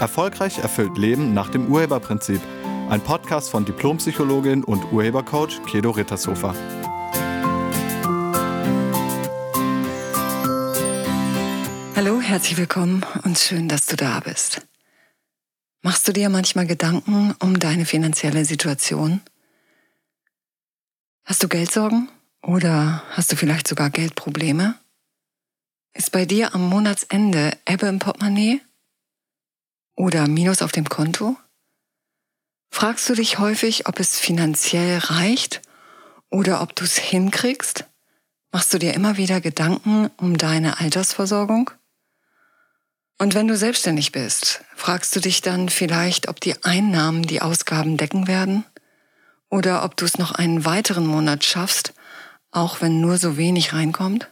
Erfolgreich erfüllt Leben nach dem Urheberprinzip. Ein Podcast von Diplompsychologin und Urhebercoach Kedo Rittershofer. Hallo, herzlich willkommen und schön, dass du da bist. Machst du dir manchmal Gedanken um deine finanzielle Situation? Hast du Geldsorgen oder hast du vielleicht sogar Geldprobleme? Ist bei dir am Monatsende Ebbe im Portemonnaie oder Minus auf dem Konto? Fragst du dich häufig, ob es finanziell reicht oder ob du es hinkriegst? Machst du dir immer wieder Gedanken um deine Altersversorgung? Und wenn du selbstständig bist, fragst du dich dann vielleicht, ob die Einnahmen die Ausgaben decken werden? Oder ob du es noch einen weiteren Monat schaffst, auch wenn nur so wenig reinkommt?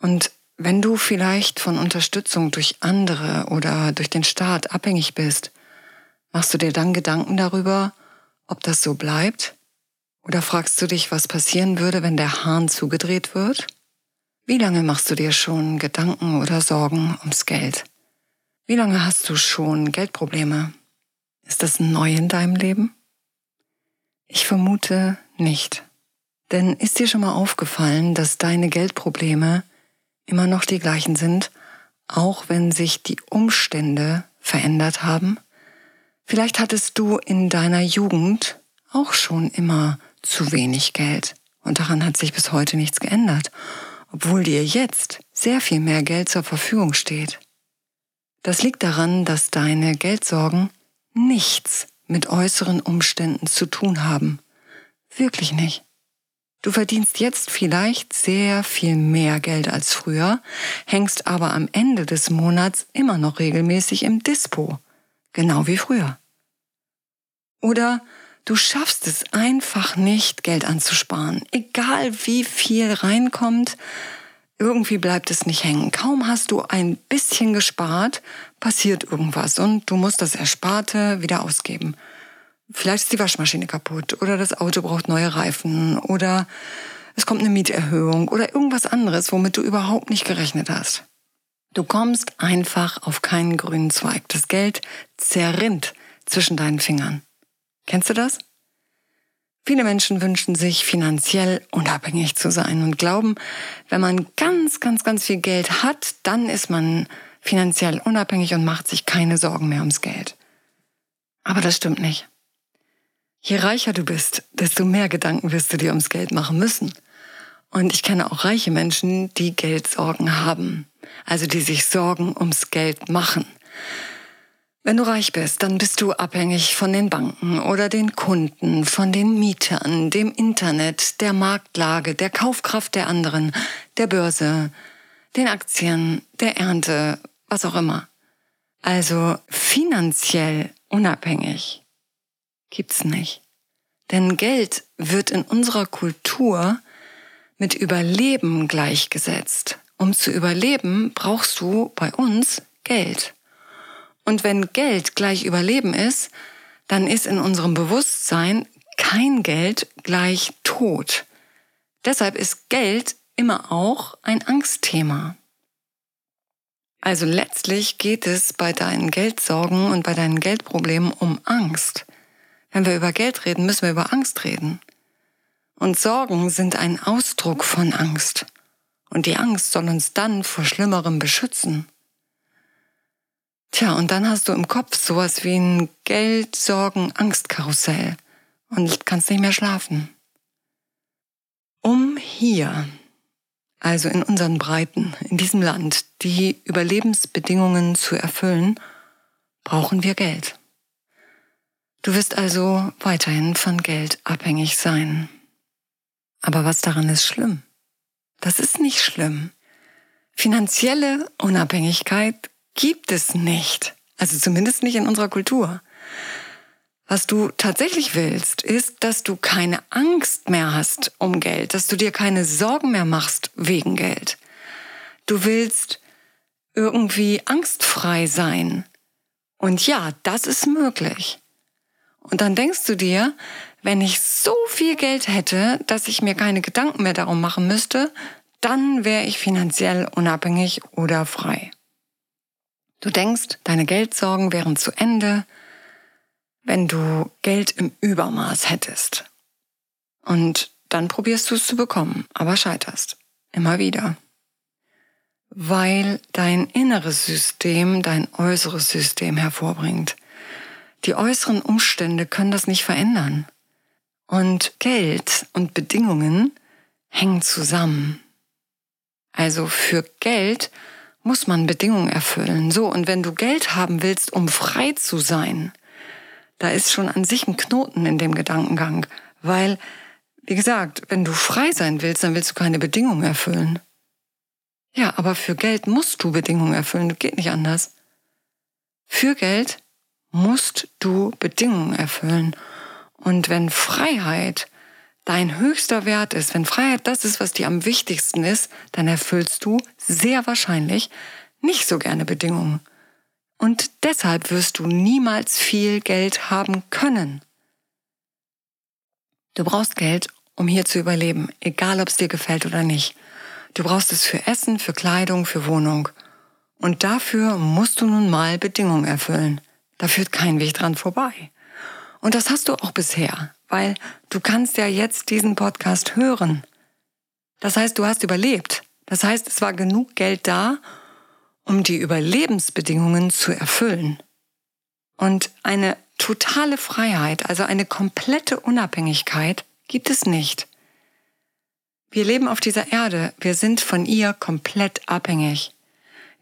Und wenn du vielleicht von Unterstützung durch andere oder durch den Staat abhängig bist, machst du dir dann Gedanken darüber, ob das so bleibt? Oder fragst du dich, was passieren würde, wenn der Hahn zugedreht wird? Wie lange machst du dir schon Gedanken oder Sorgen ums Geld? Wie lange hast du schon Geldprobleme? Ist das neu in deinem Leben? Ich vermute nicht. Denn ist dir schon mal aufgefallen, dass deine Geldprobleme immer noch die gleichen sind, auch wenn sich die Umstände verändert haben? Vielleicht hattest du in deiner Jugend auch schon immer zu wenig Geld und daran hat sich bis heute nichts geändert obwohl dir jetzt sehr viel mehr Geld zur Verfügung steht. Das liegt daran, dass deine Geldsorgen nichts mit äußeren Umständen zu tun haben. Wirklich nicht. Du verdienst jetzt vielleicht sehr viel mehr Geld als früher, hängst aber am Ende des Monats immer noch regelmäßig im Dispo, genau wie früher. Oder Du schaffst es einfach nicht, Geld anzusparen. Egal wie viel reinkommt, irgendwie bleibt es nicht hängen. Kaum hast du ein bisschen gespart, passiert irgendwas und du musst das Ersparte wieder ausgeben. Vielleicht ist die Waschmaschine kaputt oder das Auto braucht neue Reifen oder es kommt eine Mieterhöhung oder irgendwas anderes, womit du überhaupt nicht gerechnet hast. Du kommst einfach auf keinen grünen Zweig. Das Geld zerrinnt zwischen deinen Fingern. Kennst du das? Viele Menschen wünschen sich, finanziell unabhängig zu sein und glauben, wenn man ganz, ganz, ganz viel Geld hat, dann ist man finanziell unabhängig und macht sich keine Sorgen mehr ums Geld. Aber das stimmt nicht. Je reicher du bist, desto mehr Gedanken wirst du dir ums Geld machen müssen. Und ich kenne auch reiche Menschen, die Geldsorgen haben, also die sich Sorgen ums Geld machen. Wenn du reich bist, dann bist du abhängig von den Banken oder den Kunden, von den Mietern, dem Internet, der Marktlage, der Kaufkraft der anderen, der Börse, den Aktien, der Ernte, was auch immer. Also finanziell unabhängig gibt's nicht. Denn Geld wird in unserer Kultur mit Überleben gleichgesetzt. Um zu überleben, brauchst du bei uns Geld. Und wenn Geld gleich Überleben ist, dann ist in unserem Bewusstsein kein Geld gleich Tod. Deshalb ist Geld immer auch ein Angstthema. Also letztlich geht es bei deinen Geldsorgen und bei deinen Geldproblemen um Angst. Wenn wir über Geld reden, müssen wir über Angst reden. Und Sorgen sind ein Ausdruck von Angst. Und die Angst soll uns dann vor Schlimmerem beschützen. Tja, und dann hast du im Kopf sowas wie ein Geld, Sorgen, Angstkarussell und kannst nicht mehr schlafen. Um hier, also in unseren Breiten, in diesem Land, die Überlebensbedingungen zu erfüllen, brauchen wir Geld. Du wirst also weiterhin von Geld abhängig sein. Aber was daran ist schlimm? Das ist nicht schlimm. Finanzielle Unabhängigkeit gibt es nicht. Also zumindest nicht in unserer Kultur. Was du tatsächlich willst, ist, dass du keine Angst mehr hast um Geld, dass du dir keine Sorgen mehr machst wegen Geld. Du willst irgendwie angstfrei sein. Und ja, das ist möglich. Und dann denkst du dir, wenn ich so viel Geld hätte, dass ich mir keine Gedanken mehr darum machen müsste, dann wäre ich finanziell unabhängig oder frei. Du denkst, deine Geldsorgen wären zu Ende, wenn du Geld im Übermaß hättest. Und dann probierst du es zu bekommen, aber scheiterst. Immer wieder. Weil dein inneres System dein äußeres System hervorbringt. Die äußeren Umstände können das nicht verändern. Und Geld und Bedingungen hängen zusammen. Also für Geld muss man Bedingungen erfüllen. So, und wenn du Geld haben willst, um frei zu sein, da ist schon an sich ein Knoten in dem Gedankengang. Weil, wie gesagt, wenn du frei sein willst, dann willst du keine Bedingungen erfüllen. Ja, aber für Geld musst du Bedingungen erfüllen. Das geht nicht anders. Für Geld musst du Bedingungen erfüllen. Und wenn Freiheit dein höchster Wert ist, wenn Freiheit das ist, was dir am wichtigsten ist, dann erfüllst du sehr wahrscheinlich nicht so gerne Bedingungen. Und deshalb wirst du niemals viel Geld haben können. Du brauchst Geld, um hier zu überleben, egal ob es dir gefällt oder nicht. Du brauchst es für Essen, für Kleidung, für Wohnung. Und dafür musst du nun mal Bedingungen erfüllen. Da führt kein Weg dran vorbei. Und das hast du auch bisher weil du kannst ja jetzt diesen Podcast hören. Das heißt, du hast überlebt. Das heißt, es war genug Geld da, um die Überlebensbedingungen zu erfüllen. Und eine totale Freiheit, also eine komplette Unabhängigkeit, gibt es nicht. Wir leben auf dieser Erde, wir sind von ihr komplett abhängig.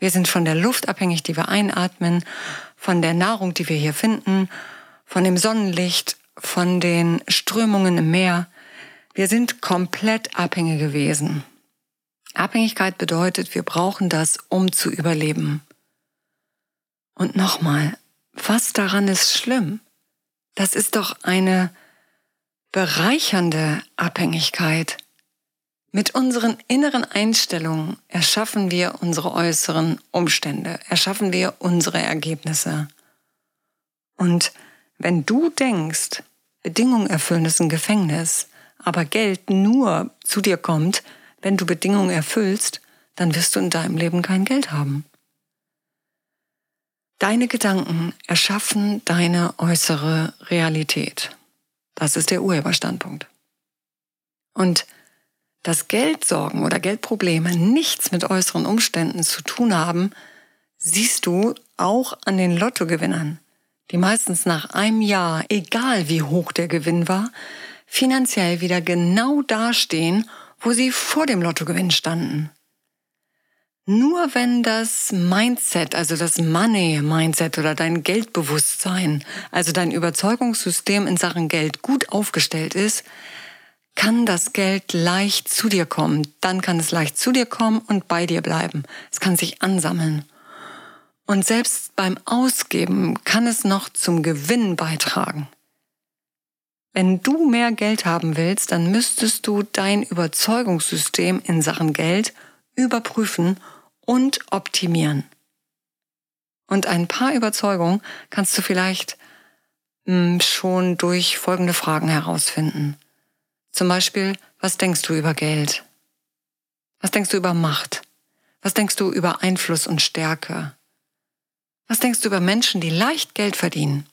Wir sind von der Luft abhängig, die wir einatmen, von der Nahrung, die wir hier finden, von dem Sonnenlicht, von den Strömungen im Meer. Wir sind komplett abhängig gewesen. Abhängigkeit bedeutet, wir brauchen das, um zu überleben. Und nochmal, was daran ist schlimm? Das ist doch eine bereichernde Abhängigkeit. Mit unseren inneren Einstellungen erschaffen wir unsere äußeren Umstände, erschaffen wir unsere Ergebnisse. Und wenn du denkst, Bedingungen erfüllen ist ein Gefängnis, aber Geld nur zu dir kommt, wenn du Bedingungen erfüllst, dann wirst du in deinem Leben kein Geld haben. Deine Gedanken erschaffen deine äußere Realität. Das ist der Urheberstandpunkt. Und dass Geldsorgen oder Geldprobleme nichts mit äußeren Umständen zu tun haben, siehst du auch an den Lottogewinnern die meistens nach einem Jahr, egal wie hoch der Gewinn war, finanziell wieder genau dastehen, wo sie vor dem Lottogewinn standen. Nur wenn das Mindset, also das Money-Mindset oder dein Geldbewusstsein, also dein Überzeugungssystem in Sachen Geld gut aufgestellt ist, kann das Geld leicht zu dir kommen. Dann kann es leicht zu dir kommen und bei dir bleiben. Es kann sich ansammeln. Und selbst beim Ausgeben kann es noch zum Gewinn beitragen. Wenn du mehr Geld haben willst, dann müsstest du dein Überzeugungssystem in Sachen Geld überprüfen und optimieren. Und ein paar Überzeugungen kannst du vielleicht hm, schon durch folgende Fragen herausfinden. Zum Beispiel, was denkst du über Geld? Was denkst du über Macht? Was denkst du über Einfluss und Stärke? Was denkst du über Menschen, die leicht Geld verdienen?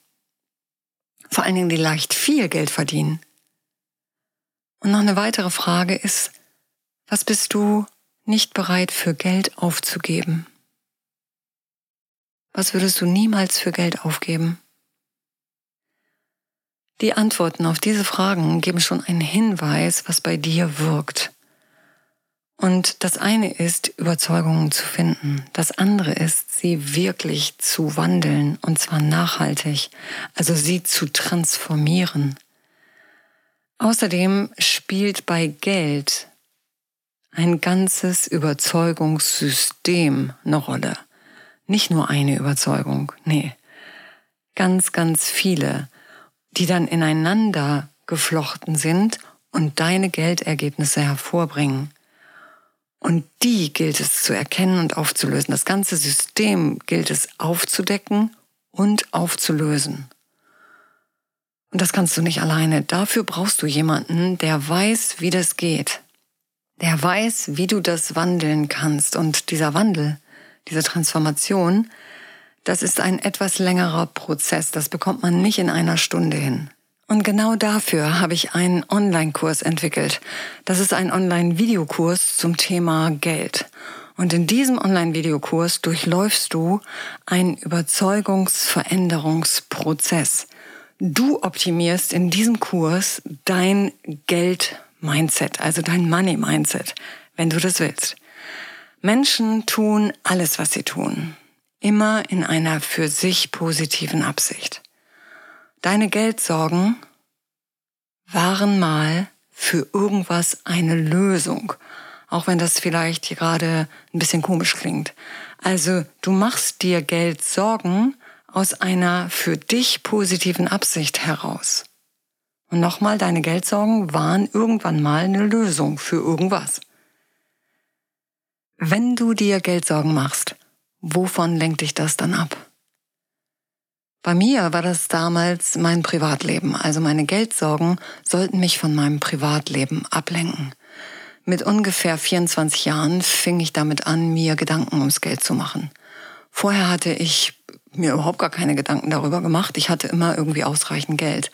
Vor allen Dingen, die leicht viel Geld verdienen. Und noch eine weitere Frage ist, was bist du nicht bereit für Geld aufzugeben? Was würdest du niemals für Geld aufgeben? Die Antworten auf diese Fragen geben schon einen Hinweis, was bei dir wirkt. Und das eine ist, Überzeugungen zu finden. Das andere ist, sie wirklich zu wandeln, und zwar nachhaltig, also sie zu transformieren. Außerdem spielt bei Geld ein ganzes Überzeugungssystem eine Rolle. Nicht nur eine Überzeugung, nee. Ganz, ganz viele, die dann ineinander geflochten sind und deine Geldergebnisse hervorbringen. Und die gilt es zu erkennen und aufzulösen. Das ganze System gilt es aufzudecken und aufzulösen. Und das kannst du nicht alleine. Dafür brauchst du jemanden, der weiß, wie das geht. Der weiß, wie du das wandeln kannst. Und dieser Wandel, diese Transformation, Das ist ein etwas längerer Prozess. Das bekommt man nicht in einer Stunde hin. Und genau dafür habe ich einen Online-Kurs entwickelt. Das ist ein Online-Videokurs zum Thema Geld. Und in diesem Online-Videokurs durchläufst du einen Überzeugungsveränderungsprozess. Du optimierst in diesem Kurs dein Geld-Mindset, also dein Money-Mindset, wenn du das willst. Menschen tun alles, was sie tun immer in einer für sich positiven Absicht. Deine Geldsorgen waren mal für irgendwas eine Lösung, auch wenn das vielleicht hier gerade ein bisschen komisch klingt. Also du machst dir Geldsorgen aus einer für dich positiven Absicht heraus. Und nochmal, deine Geldsorgen waren irgendwann mal eine Lösung für irgendwas. Wenn du dir Geldsorgen machst, wovon lenkt dich das dann ab? Bei mir war das damals mein Privatleben, also meine Geldsorgen sollten mich von meinem Privatleben ablenken. Mit ungefähr 24 Jahren fing ich damit an, mir Gedanken ums Geld zu machen. Vorher hatte ich mir überhaupt gar keine Gedanken darüber gemacht. Ich hatte immer irgendwie ausreichend Geld.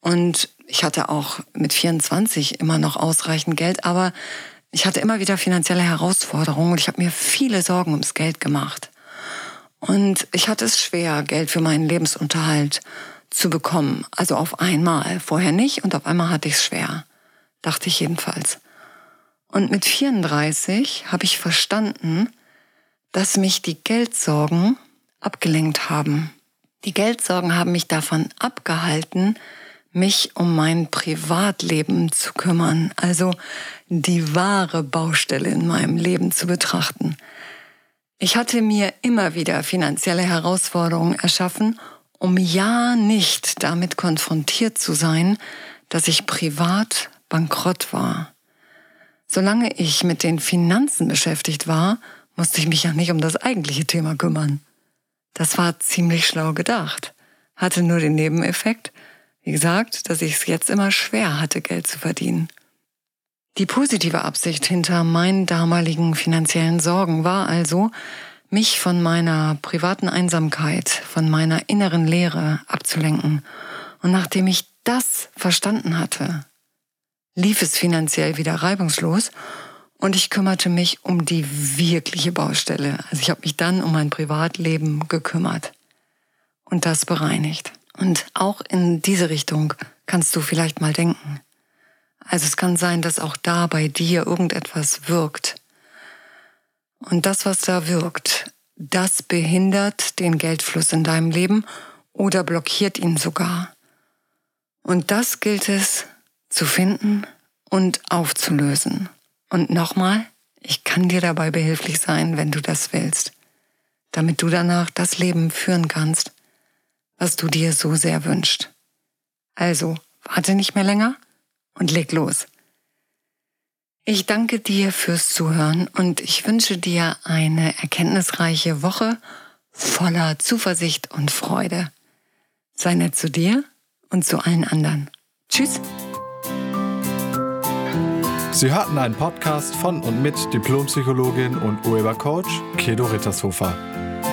Und ich hatte auch mit 24 immer noch ausreichend Geld, aber ich hatte immer wieder finanzielle Herausforderungen und ich habe mir viele Sorgen ums Geld gemacht. Und ich hatte es schwer, Geld für meinen Lebensunterhalt zu bekommen. Also auf einmal. Vorher nicht und auf einmal hatte ich es schwer. Dachte ich jedenfalls. Und mit 34 habe ich verstanden, dass mich die Geldsorgen abgelenkt haben. Die Geldsorgen haben mich davon abgehalten, mich um mein Privatleben zu kümmern, also die wahre Baustelle in meinem Leben zu betrachten. Ich hatte mir immer wieder finanzielle Herausforderungen erschaffen, um ja nicht damit konfrontiert zu sein, dass ich privat bankrott war. Solange ich mit den Finanzen beschäftigt war, musste ich mich ja nicht um das eigentliche Thema kümmern. Das war ziemlich schlau gedacht, hatte nur den Nebeneffekt, wie gesagt, dass ich es jetzt immer schwer hatte, Geld zu verdienen. Die positive Absicht hinter meinen damaligen finanziellen Sorgen war also, mich von meiner privaten Einsamkeit, von meiner inneren Leere abzulenken. Und nachdem ich das verstanden hatte, lief es finanziell wieder reibungslos und ich kümmerte mich um die wirkliche Baustelle. Also ich habe mich dann um mein Privatleben gekümmert und das bereinigt. Und auch in diese Richtung kannst du vielleicht mal denken. Also es kann sein, dass auch da bei dir irgendetwas wirkt. Und das, was da wirkt, das behindert den Geldfluss in deinem Leben oder blockiert ihn sogar. Und das gilt es zu finden und aufzulösen. Und nochmal, ich kann dir dabei behilflich sein, wenn du das willst, damit du danach das Leben führen kannst, was du dir so sehr wünschst. Also, warte nicht mehr länger und leg los. Ich danke dir fürs Zuhören und ich wünsche dir eine erkenntnisreiche Woche voller Zuversicht und Freude. Sei nett zu dir und zu allen anderen. Tschüss. Sie hörten einen Podcast von und mit Diplompsychologin und Urhebercoach Kedo Rittershofer.